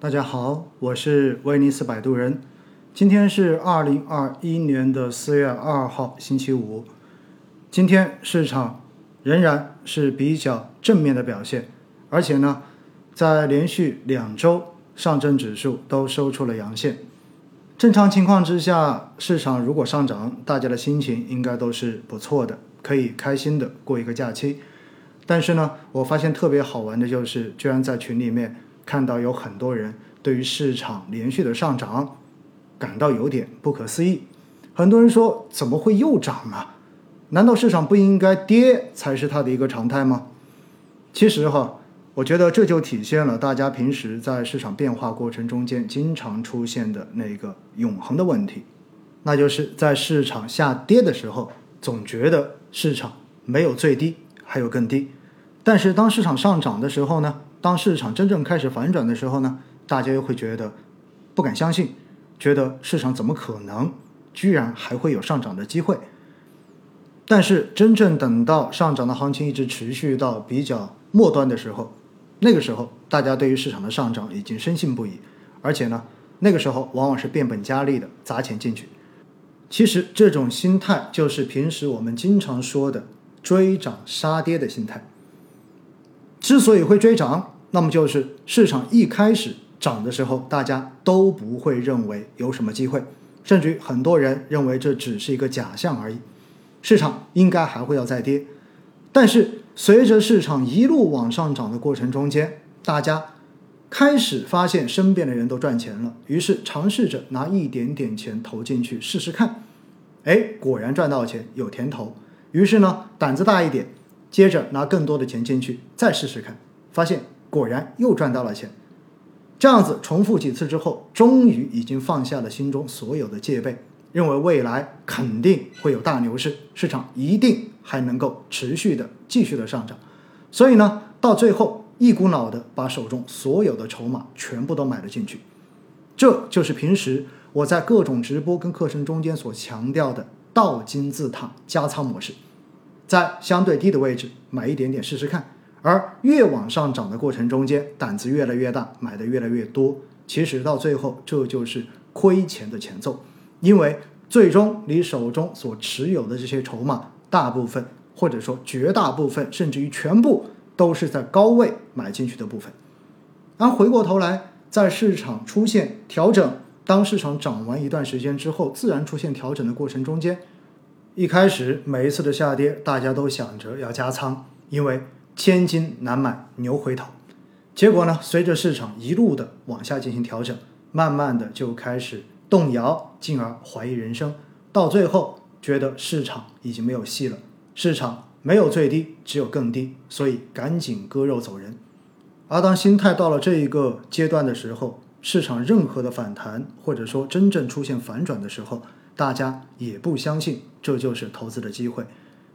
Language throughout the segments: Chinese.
大家好，我是威尼斯摆渡人。今天是二零二一年的四月二号，星期五。今天市场仍然是比较正面的表现，而且呢，在连续两周上证指数都收出了阳线。正常情况之下，市场如果上涨，大家的心情应该都是不错的，可以开心的过一个假期。但是呢，我发现特别好玩的就是，居然在群里面。看到有很多人对于市场连续的上涨感到有点不可思议，很多人说怎么会又涨啊？难道市场不应该跌才是它的一个常态吗？其实哈，我觉得这就体现了大家平时在市场变化过程中间经常出现的那个永恒的问题，那就是在市场下跌的时候，总觉得市场没有最低，还有更低，但是当市场上涨的时候呢？当市场真正开始反转的时候呢，大家又会觉得不敢相信，觉得市场怎么可能居然还会有上涨的机会？但是真正等到上涨的行情一直持续到比较末端的时候，那个时候大家对于市场的上涨已经深信不疑，而且呢，那个时候往往是变本加厉的砸钱进去。其实这种心态就是平时我们经常说的追涨杀跌的心态。之所以会追涨，那么就是市场一开始涨的时候，大家都不会认为有什么机会，甚至于很多人认为这只是一个假象而已，市场应该还会要再跌。但是随着市场一路往上涨的过程中间，大家开始发现身边的人都赚钱了，于是尝试着拿一点点钱投进去试试看，哎，果然赚到钱，有甜头，于是呢，胆子大一点。接着拿更多的钱进去，再试试看，发现果然又赚到了钱。这样子重复几次之后，终于已经放下了心中所有的戒备，认为未来肯定会有大牛市，市场一定还能够持续的继续的上涨。所以呢，到最后一股脑的把手中所有的筹码全部都买了进去。这就是平时我在各种直播跟课程中间所强调的倒金字塔加仓模式。在相对低的位置买一点点试试看，而越往上涨的过程中间，胆子越来越大，买的越来越多，其实到最后这就是亏钱的前奏，因为最终你手中所持有的这些筹码，大部分或者说绝大部分，甚至于全部都是在高位买进去的部分，而回过头来，在市场出现调整，当市场涨完一段时间之后，自然出现调整的过程中间。一开始每一次的下跌，大家都想着要加仓，因为千金难买牛回头。结果呢，随着市场一路的往下进行调整，慢慢的就开始动摇，进而怀疑人生，到最后觉得市场已经没有戏了，市场没有最低，只有更低，所以赶紧割肉走人。而当心态到了这一个阶段的时候，市场任何的反弹，或者说真正出现反转的时候，大家也不相信这就是投资的机会，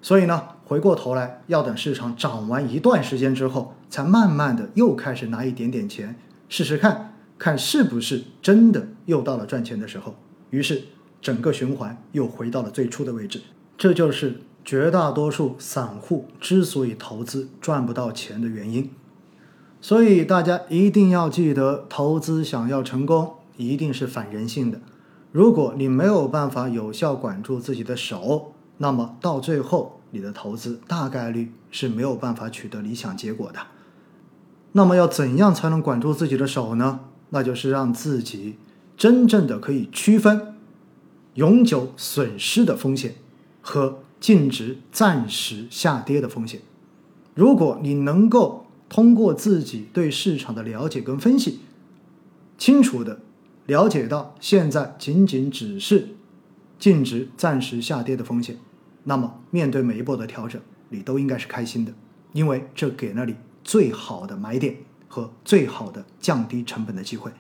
所以呢，回过头来要等市场涨完一段时间之后，才慢慢的又开始拿一点点钱试试看看是不是真的又到了赚钱的时候。于是整个循环又回到了最初的位置。这就是绝大多数散户之所以投资赚不到钱的原因。所以大家一定要记得，投资想要成功，一定是反人性的。如果你没有办法有效管住自己的手，那么到最后你的投资大概率是没有办法取得理想结果的。那么要怎样才能管住自己的手呢？那就是让自己真正的可以区分永久损失的风险和净值暂时下跌的风险。如果你能够通过自己对市场的了解跟分析，清楚的。了解到现在仅仅只是净值暂时下跌的风险，那么面对每一波的调整，你都应该是开心的，因为这给了你最好的买点和最好的降低成本的机会。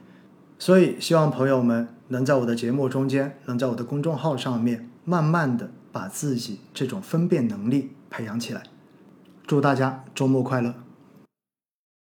所以，希望朋友们能在我的节目中间，能在我的公众号上面，慢慢的把自己这种分辨能力培养起来。祝大家周末快乐！